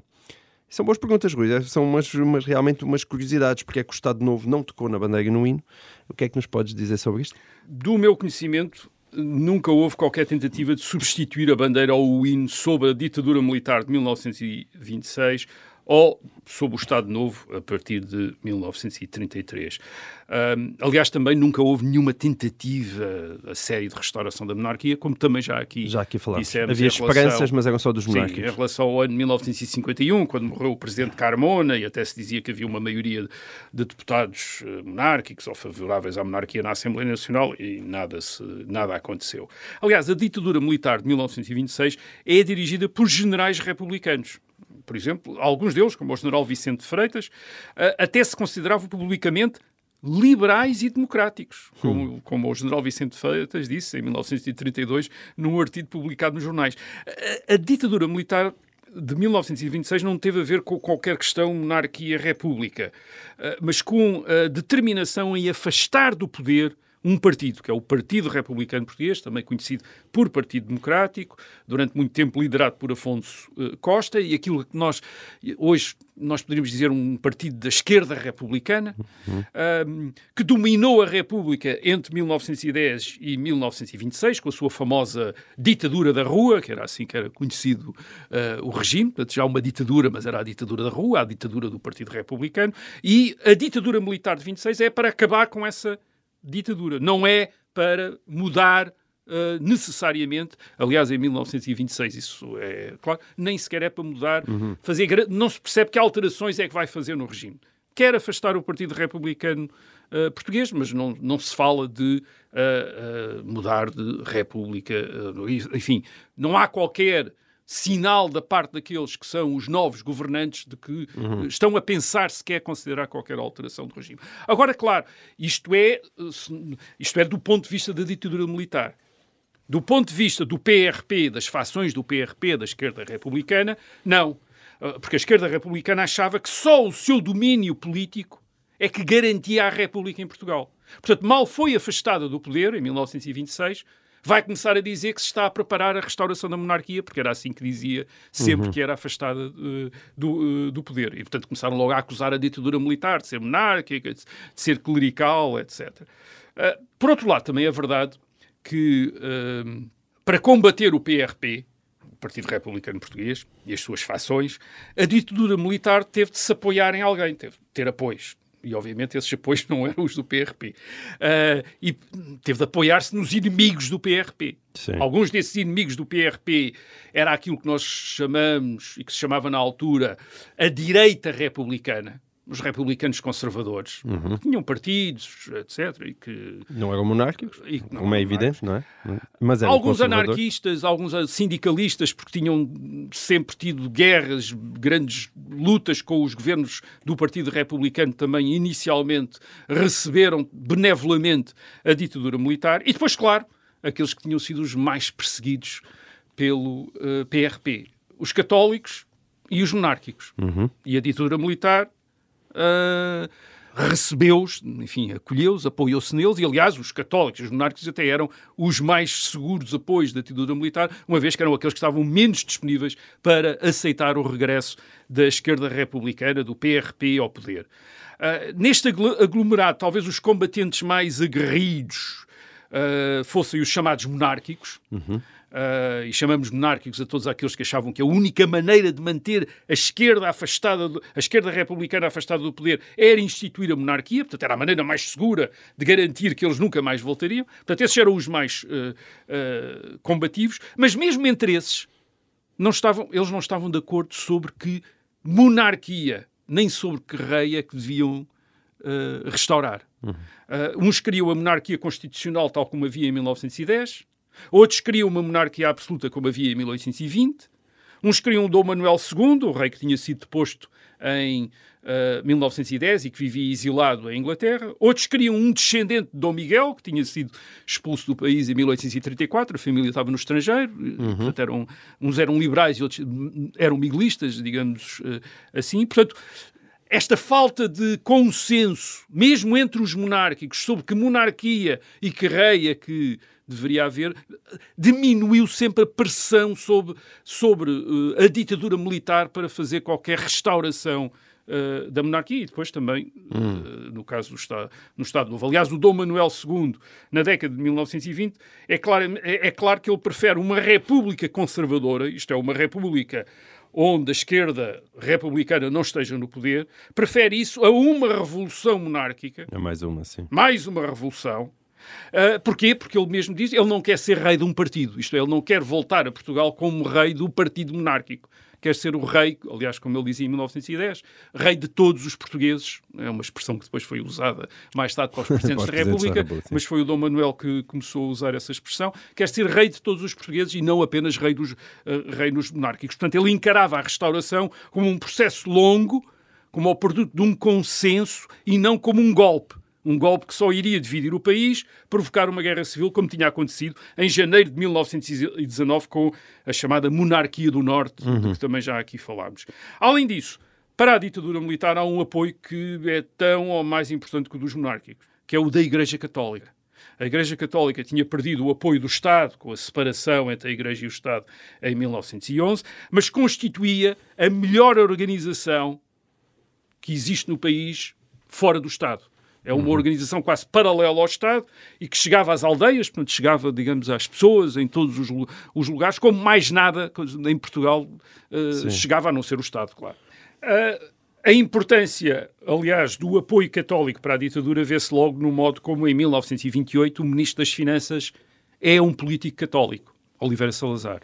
São boas perguntas, Rui. São umas, umas- realmente umas curiosidades. Porque é que o Estado Novo não tocou na bandeira e no hino? O que é que nos podes dizer sobre isto? Do meu conhecimento, nunca houve qualquer tentativa de substituir a bandeira ou o hino sob a ditadura militar de 1926 ou sob o Estado Novo a partir de 1933. Aliás, também nunca houve nenhuma tentativa a série de restauração da monarquia, como também já aqui Já aqui falamos. dissemos Havia relação- esperanças, mas eram só dos Sim, em relação ao ano de 1951, quando morreu o presidente Carmona, e até se dizia que havia uma maioria de deputados eh, monárquicos ou favoráveis à monarquia na Assembleia Nacional, e nada, se, nada aconteceu. Aliás, a ditadura militar de 1926 é dirigida por generais republicanos. Por exemplo, alguns deles, como o general Vicente Freitas, eh, até se consideravam publicamente liberais e democráticos, como, como o general Vicente Freitas disse em 1932 num artigo publicado nos jornais. A, a ditadura militar de 1926 não teve a ver com qualquer questão monarquia-república, eh, mas com a determinação em afastar do poder um partido, que é o Partido Republicano Português, também conhecido por Partido Democrático, durante muito tempo liderado por Afonso eh, Costa, e aquilo que nós, hoje, nós poderíamos dizer um partido da esquerda republicana, ahm, que dominou a República entre 1910 e 1926, com a sua famosa ditadura da rua, que era assim que era conhecido eh, o regime, portanto já uma ditadura, mas era a ditadura da rua, a ditadura do Partido Republicano, e a ditadura militar de 26 é para acabar com essa ditadura, não é para mudar uh, necessariamente, aliás, em 1926, isso é claro, nem sequer é para mudar, fazer, gra- não se percebe que alterações é que vai fazer no regime. Quer afastar o Partido Republicano uh, Português, mas não, não se fala de uh, mudar de República, enfim, não há qualquer sinal da parte daqueles que são os novos governantes de que eh, estão a pensar se quer considerar qualquer alteração do regime. Agora, claro, isto é, eh, isto é do ponto de vista da ditadura militar. Do ponto de vista do PRP, das fações do PRP, da esquerda republicana, não. Ah, Porque a esquerda republicana achava que só o seu domínio político é que garantia a República em Portugal. Portanto, mal foi afastada do poder, em 1926, vai começar a dizer que se está a preparar a restauração da monarquia, porque era assim que dizia sempre que era afastada eh, do, eh, do poder. E, portanto, começaram logo a acusar a ditadura militar de ser monárquica, de, ser clerical, etc. Ah, por outro lado, também é verdade que para combater o PRP, o Partido Republicano Português, e as suas fações, a ditadura militar teve de se apoiar em alguém, teve de ter apoios. E, obviamente, esses apoios *laughs* não eram os do PRP. Ah, e teve de apoiar-se nos inimigos do PRP. Sim. Alguns desses inimigos do PRP era aquilo que nós chamamos, e que se chamava na altura, a direita republicana. Os republicanos conservadores, que tinham partidos, etc., e que Não eram monárquicos, E que não como é evidente, não é? Mas eram alguns anarquistas, alguns sindicalistas, porque tinham sempre tido guerras, grandes lutas com os governos do Partido Republicano, também inicialmente receberam benevolamente a ditadura militar. E depois, claro, aqueles que tinham sido os mais perseguidos pelo eh, PRP: os católicos e os monárquicos. E a ditadura militar ah, recebeu-os, enfim, acolheu-os, apoiou-se neles, e aliás, os católicos os monárquicos até eram os mais seguros apoios da ditadura militar, uma vez que eram aqueles que estavam menos disponíveis para aceitar o regresso da esquerda republicana, do PRP ao poder. Ah, neste agl- aglomerado, talvez os combatentes mais aguerridos ah, fossem os chamados monárquicos, Uh, e chamamos monárquicos a todos aqueles que achavam que a única maneira de manter a esquerda afastada, do- a esquerda republicana afastada do poder era instituir a monarquia, portanto era a maneira mais segura de garantir que eles nunca mais voltariam. Portanto, esses eram os mais uh, uh, combativos, mas mesmo entre esses, não estavam, eles não estavam de acordo sobre que monarquia, nem sobre que rei é que deviam restaurar. Uh, uns queriam a monarquia constitucional tal como havia em 1910, outros queriam uma monarquia absoluta como havia em 1820, uns queriam Dom Manuel II, o rei que tinha sido deposto em uh, 1910 e que vivia exilado em Inglaterra, outros queriam um descendente de Dom Miguel, que tinha sido expulso do país em 1834, a família estava no estrangeiro, portanto eram, uns eram liberais e outros hum, eram miguelistas, digamos uh, assim, portanto esta falta de consenso, mesmo entre os monárquicos, sobre que monarquia e que rei é que deveria haver, diminuiu sempre a pressão sobre, sobre uh, a ditadura militar para fazer qualquer restauração uh, da monarquia e depois também, uh, no caso do Estado, no Estado Novo. Aliás, o Dom Manuel II, na década de 1920, é claro, é, é claro que ele prefere uma república conservadora, isto é, uma república onde a esquerda republicana não esteja no poder, prefere isso a uma revolução monárquica, É mais uma, sim. mais uma revolução. Uh, porquê? Porque ele mesmo diz ele não quer ser rei de um partido. Isto é, ele não quer voltar a Portugal como rei do partido monárquico. Quer ser o rei, aliás, como ele dizia em 1910, rei de todos os portugueses. É uma expressão que depois foi usada mais tarde para os *laughs* presidentes da República, mas foi o Dom Manuel que começou a usar essa expressão. Quer ser rei de todos os portugueses e não apenas rei dos uh, reinos monárquicos. Portanto, ele encarava a restauração como um processo longo, como o produto de um consenso e não como um golpe. Um golpe que só iria dividir o país, provocar uma guerra civil, como tinha acontecido em janeiro de 1919 com a chamada Monarquia do Norte, de que também já aqui falámos. Além disso, para a ditadura militar há um apoio que é tão ou mais importante que o dos monárquicos, que é o da Igreja Católica. A Igreja Católica tinha perdido o apoio do Estado, com a separação entre a Igreja e o Estado em 1911, mas constituía a melhor organização que existe no país fora do Estado. É uma organização quase paralela ao Estado e que chegava às aldeias, portanto, chegava, digamos, às pessoas em todos os, os lugares, como mais nada em Portugal eh, chegava a não ser o Estado, claro. Ah, a importância, aliás, do apoio católico para a ditadura vê-se logo no modo como, em 1928, o Ministro das Finanças é um político católico, Oliveira Salazar.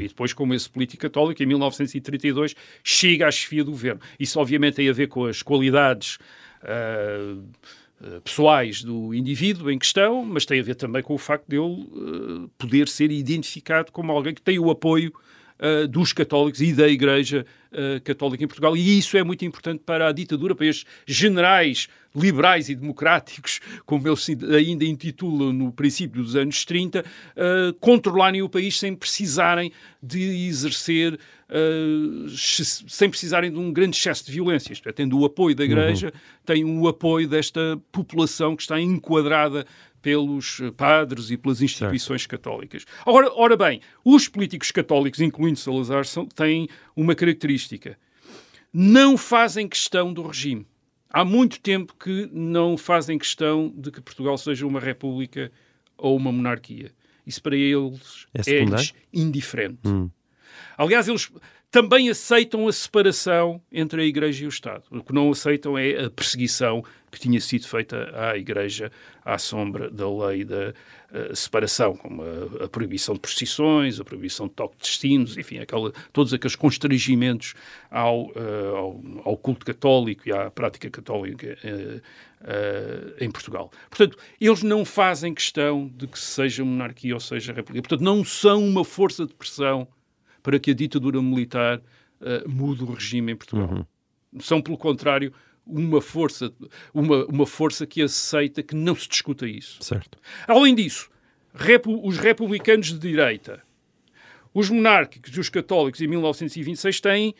E depois, como esse político católico, em 1932, chega à chefia do governo. Isso, obviamente, tem a ver com as qualidades ah, ah, pessoais do indivíduo em questão, mas tem a ver também com o facto de ele ah, poder ser identificado como alguém que tem o apoio dos católicos e da Igreja ah, Católica em Portugal. E isso é muito importante para a ditadura, para estes generais liberais e democráticos, como eles ainda intitulam no princípio dos anos 30, ah, controlarem o país sem precisarem de exercer, ex- sem precisarem de um grande excesso de violência. Isto é, tendo o apoio da Igreja, têm o apoio desta população que está enquadrada pelos padres e pelas instituições católicas. Ora, ora bem, os políticos católicos, incluindo Salazar, são, têm uma característica. Não fazem questão do regime. Há muito tempo que não fazem questão de que Portugal seja uma república ou uma monarquia. Isso para eles É é, indiferente. Aliás, eles também aceitam a separação entre a Igreja e o Estado. O que não aceitam é a perseguição que tinha sido feita à Igreja à sombra da lei da uh, separação, como a, a, proibição de procissões, a proibição de toque de destinos, enfim, aquela, todos aqueles constrangimentos ao, uh, ao, ao, culto católico e à prática católica uh, em Portugal. Portanto, eles não fazem questão de que seja monarquia ou seja república. Portanto, não são uma força de pressão para que a ditadura militar uh, mude o regime em Portugal. Uhum. São, pelo contrário, uma força, uma, uma força que aceita que não se discuta isso. Certo. Além disso, repu os republicanos de direita, os monárquicos e os católicos em 1926 têm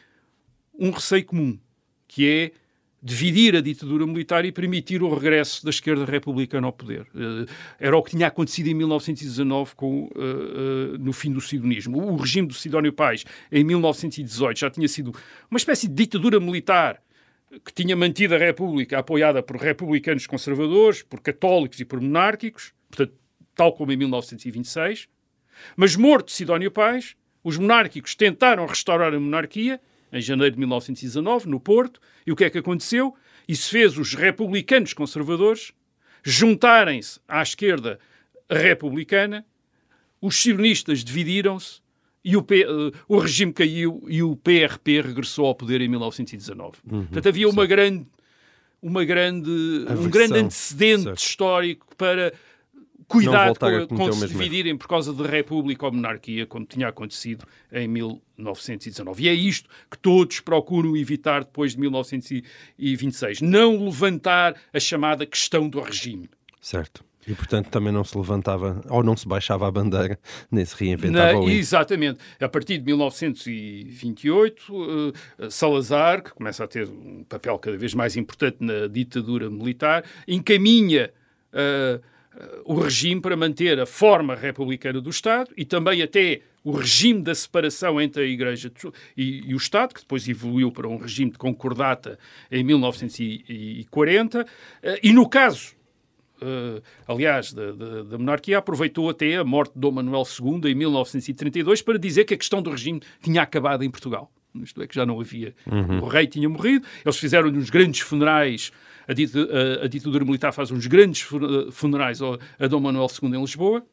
um receio comum, que é dividir a ditadura militar e permitir o regresso da esquerda republicana ao poder. Uh, era o que tinha acontecido em 1919 com, uh, uh, no fim do sidonismo. O regime do Sidónio Pais, em 1918, já tinha sido uma espécie de ditadura militar que tinha mantido a República apoiada por republicanos conservadores, por católicos e por monárquicos, portanto, tal como em 1926. Mas morto Sidónio Pais, os monárquicos tentaram restaurar a monarquia em janeiro de 1919, no Porto, e o que é que aconteceu? Isso fez os republicanos conservadores juntarem-se à esquerda republicana, os sionistas dividiram-se e o, P, uh, o, regime caiu e o PRP regressou ao poder em 1919. Uhum, Portanto, havia uma grande, uma grande, um grande antecedente certo. histórico para cuidado com, com se dividirem por causa de república ou monarquia, como tinha acontecido em 1919. E é isto que todos procuram evitar depois de 1926. Não levantar a chamada questão do regime. Certo. E, portanto, também não se levantava ou não se baixava a bandeira, *laughs* nem se reinventava o Exatamente. A partir de 1928, uh, eh, Salazar, que começa a ter um papel cada vez mais importante na ditadura militar, encaminha uh, o regime para manter a forma republicana do Estado e também até o regime da separação entre a Igreja e, e, o Estado, que depois evoluiu para um regime de concordata em 1940. Eh, e no caso, uh, aliás, da, da, da, monarquia, aproveitou até a morte de Dom Manuel II em 1932 para dizer que a questão do regime tinha acabado em Portugal. Isto é, que já não havia. Uhum. O rei tinha morrido, eles fizeram uns grandes funerais a, ditadura militar faz uns grandes funerais a Dom Manuel II em Lisboa,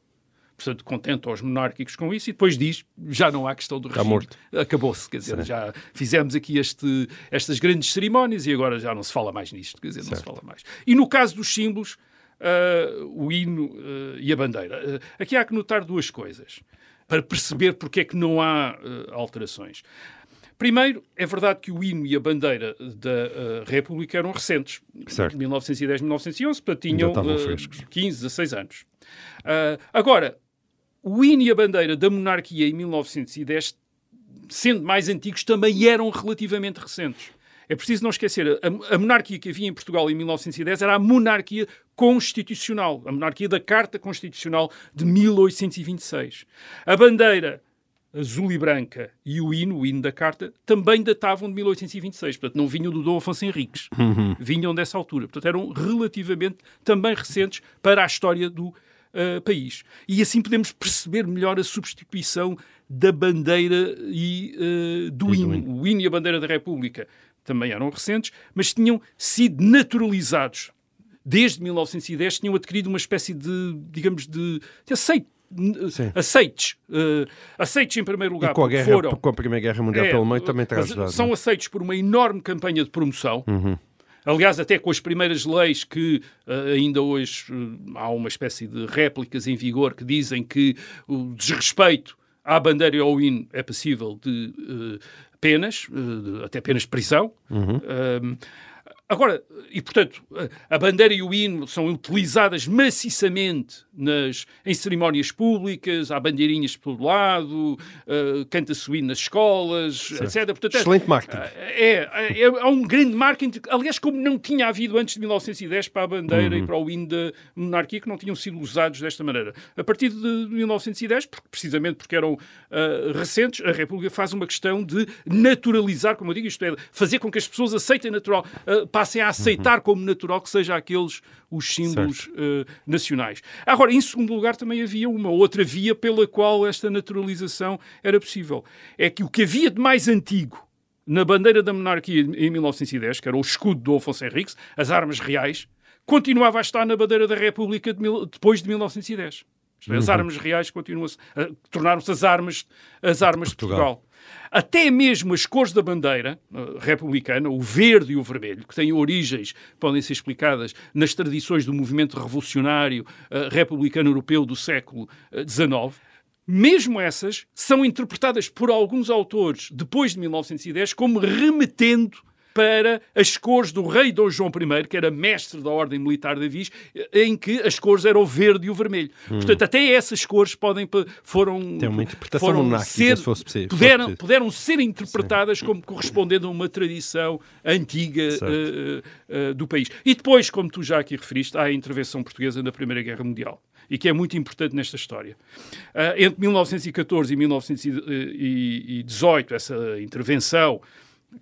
portanto, contente aos monárquicos com isso, e depois diz, já não há questão do regime. morto. Acabou-se, quer dizer, Sim. já fizemos aqui este, estas grandes cerimónias e agora já não se fala mais nisto, quer dizer, certo. não se fala mais. E no caso dos símbolos, uh, o hino uh, e a bandeira. Uh, aqui há que notar duas coisas, para perceber porque é que não há alterações. Primeiro, é verdade que o hino e a bandeira da uh, República eram recentes. Certo. 1910, 1911, para tinham uh, 15, 16 anos. Uh, agora, o hino e a bandeira da monarquia em 1910, sendo mais antigos, também eram relativamente recentes. É preciso não esquecer, a, a, monarquia que havia em Portugal em 1910 era a monarquia constitucional, a monarquia da Carta Constitucional de 1826. A bandeira azul e branca e o hino, o hino da carta, também datavam de 1826. Portanto, não vinham do Dom Afonso Henriques. Uhum. Vinham dessa altura. Portanto, eram relativamente também recentes para a história do uh, país. E assim podemos perceber melhor a substituição da bandeira e uh, do, e hino. do hino. O hino e a bandeira da República também eram recentes, mas tinham sido naturalizados desde 1910 tinham adquirido uma espécie de, digamos, de, de aceito Sim. aceites. Uh, aceites em primeiro lugar. E com a, guerra, foram, com a Primeira Guerra Mundial é, pelo meio também terá ajudado. São aceites por uma enorme campanha de promoção. Uhum. Aliás, até com as primeiras leis que uh, ainda hoje uh, há uma espécie de réplicas em vigor que dizem que o desrespeito à bandeira e ao hino é passível de penas, até penas de prisão. Uhum. Agora, e portanto, a bandeira e o hino são utilizadas maciçamente nas, em cerimónias públicas, há bandeirinhas por todo lado, uh, canta-se o hino nas escolas, certo. etc. Portanto, é- Excelente marketing. É, é, é, um grande marketing, aliás, como não tinha havido antes de 1910 para a bandeira uhum. e para o hino da monarquia, que não tinham sido usados desta maneira. A partir de 1910, porque, precisamente porque eram uh, recentes, a República faz uma questão de naturalizar, como eu digo, isto é, fazer com que as pessoas aceitem natural. Uh, passem a aceitar como natural que sejam aqueles os símbolos uh, nacionais. Agora, em segundo lugar, também havia uma outra via pela qual esta naturalização era possível. É que o que havia de mais antigo na bandeira da monarquia em 1910, que era o escudo do Afonso Henriques, as armas reais, continuava a estar na bandeira da República de mil, depois de 1910. Isto é, As Uhum. armas reais continuam-se, a- tornaram-se as armas, as armas de Portugal. Até mesmo as cores da bandeira eh, republicana, o verde e o vermelho, que têm origens, podem ser explicadas nas tradições do movimento revolucionário eh, republicano europeu do século eh, XIX, mesmo essas são interpretadas por alguns autores depois de 1910 como remetendo para as cores do rei Dom João I, que era mestre da Ordem Militar de Avis, em que as cores eram o verde e o vermelho. Portanto, até essas cores podem foram Hum. Tem uma interpretação foram monárquica, ser, se fosse fosse puderam, puderam ser interpretadas como correspondendo a uma tradição antiga eh, eh, do país. E depois, como tu já aqui referiste, há a intervenção portuguesa na Primeira Guerra Mundial e que é muito importante nesta história. Ah, entre 1914 e 1918, essa intervenção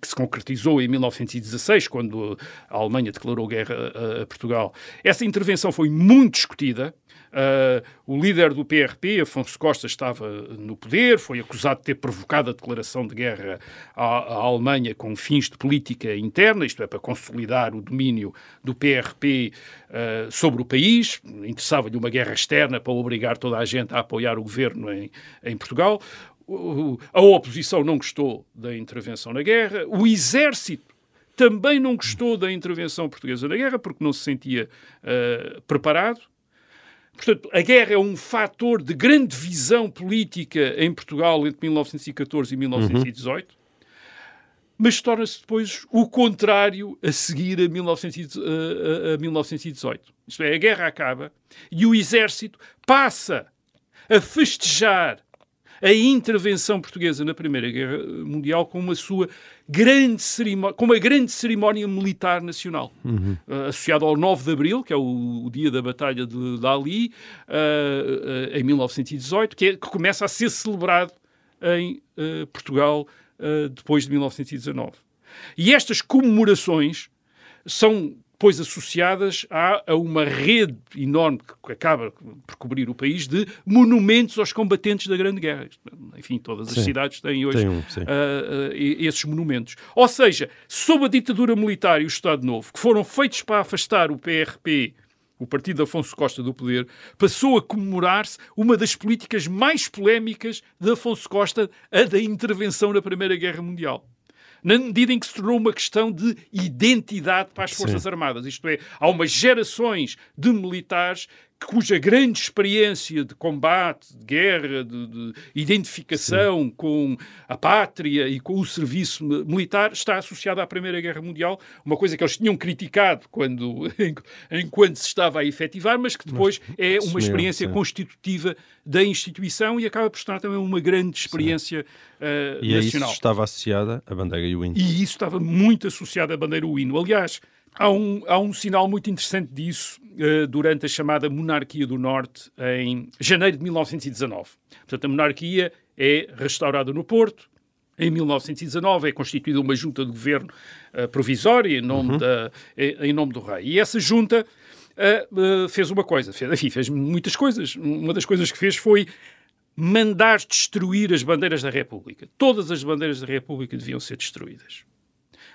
que se concretizou em 1916, quando a Alemanha declarou guerra a, Portugal. Essa intervenção foi muito discutida. Ah, o líder do PRP, Afonso Costa, estava no poder, foi acusado de ter provocado a declaração de guerra à, à Alemanha com fins de política interna, isto é, para consolidar o domínio do PRP ah, sobre o país. Interessava-lhe uma guerra externa para obrigar toda a gente a apoiar o governo em, em Portugal. A oposição não gostou da intervenção na guerra, o exército também não gostou da intervenção portuguesa na guerra porque não se sentia ah, preparado. Portanto, a guerra é um fator de grande visão política em Portugal entre 1914 e 1918, mas torna-se depois o contrário a seguir a, 1900 a- a- a 1918. Isto é, a guerra acaba e o exército passa a festejar a intervenção portuguesa na Primeira Guerra Mundial com uma sua grande cerimónia, com uma grande cerimónia militar nacional, eh, associada ao 9 de Abril, que é o, o dia da Batalha de Dali, eh, eh, em 1918, que, é- que começa a ser celebrado em Portugal depois de 1919. E estas comemorações são depois associadas a, a uma rede enorme que acaba por cobrir o país de monumentos aos combatentes da Grande Guerra. Enfim, todas as Sim. cidades têm hoje um, ah, e- esses monumentos. Ou seja, sob a ditadura militar e o Estado Novo, que foram feitos para afastar o PRP, o partido de Afonso Costa do poder, passou a comemorar-se uma das políticas mais polémicas de Afonso Costa, a da intervenção na Primeira Guerra Mundial. Na medida em que se tornou uma questão de identidade para as Forças Armadas. Isto é, há umas gerações de militares cuja grande experiência de combate, de guerra, de, de identificação com a pátria e com o serviço mi- militar está associada à Primeira Guerra Mundial, uma coisa que eles tinham criticado quando, *laughs* enquanto se estava a efetivar, mas que depois é uma experiência sim. constitutiva da instituição e acaba por tornar também uma grande experiência eh, E a isso nacional. estava associada a bandeira e o hino. E isso estava muito associado à bandeira o hino. Aliás, há um, há um sinal muito interessante disso eh, durante a chamada Monarquia do Norte em janeiro de 1919. Portanto, a monarquia é restaurada no Porto. Em 1919 é constituída uma junta de governo eh, provisória em nome, da, em, em nome do rei. E essa junta eh, eh, fez uma coisa, fez, enfim, fez muitas coisas. Uma das coisas que fez foi mandar destruir as bandeiras da República. Todas as bandeiras da República deviam ser destruídas.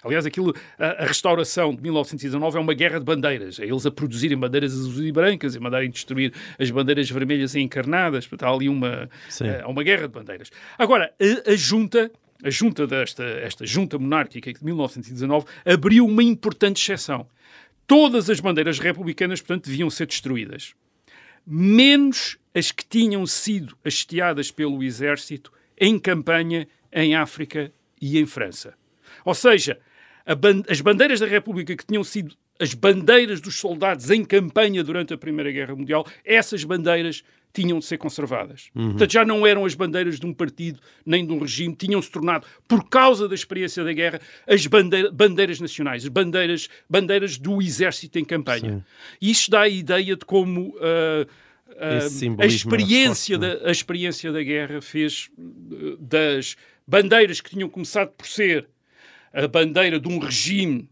Aliás, aquilo, a, a restauração de 1919 é uma guerra de bandeiras. É eles a produzirem bandeiras azuis e brancas e mandarem destruir as bandeiras vermelhas e encarnadas. Portanto, há ali uma, eh, uma guerra de bandeiras. Agora, a, a junta, a junta desta esta junta monárquica de 1919 abriu uma importante exceção. Todas as bandeiras republicanas, portanto, deviam ser destruídas menos as que tinham sido hasteadas pelo exército em campanha em África e em França. Ou seja, ban- as bandeiras da República que tinham sido as bandeiras dos soldados em campanha durante a Primeira Guerra Mundial, essas bandeiras tinham de ser conservadas. Portanto, já não eram as bandeiras de um partido nem de um regime, tinham-se tornado, por causa da experiência da guerra, as bandeira- bandeiras nacionais, as bandeiras, bandeiras do exército em campanha. E isto dá a ideia de como ah, Esse a simbolismo experiência, forte, da, a experiência da guerra fez eh, das bandeiras que tinham começado por ser a bandeira de um regime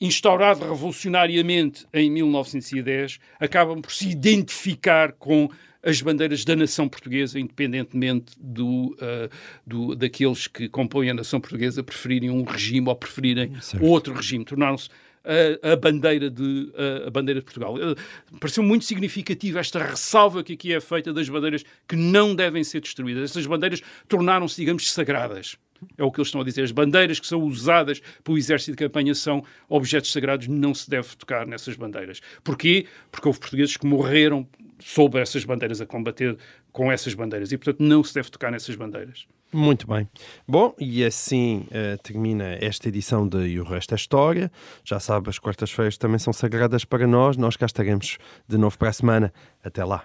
instaurado revolucionariamente em 1910, acabam por se identificar com as bandeiras da nação portuguesa, independentemente do, uh, do, daqueles que compõem a nação portuguesa preferirem um regime ou preferirem Certo. outro regime. Tornaram-se a, a bandeira de, a, a bandeira de Portugal. Uh, pareceu muito significativa esta ressalva que aqui é feita das bandeiras que não devem ser destruídas. Estas bandeiras tornaram-se, digamos, sagradas. É o que eles estão a dizer. As bandeiras que são usadas pelo exército de campanha são objetos sagrados, não se deve tocar nessas bandeiras. Porquê? Porque houve portugueses que morreram sob essas bandeiras, a combater com essas bandeiras. E, portanto, não se deve tocar nessas bandeiras. Muito bem. Bom, e assim eh, termina esta edição de E o Resto é História. Já sabe, as quartas-feiras também são sagradas para nós. Nós cá estaremos de novo para a semana. Até lá.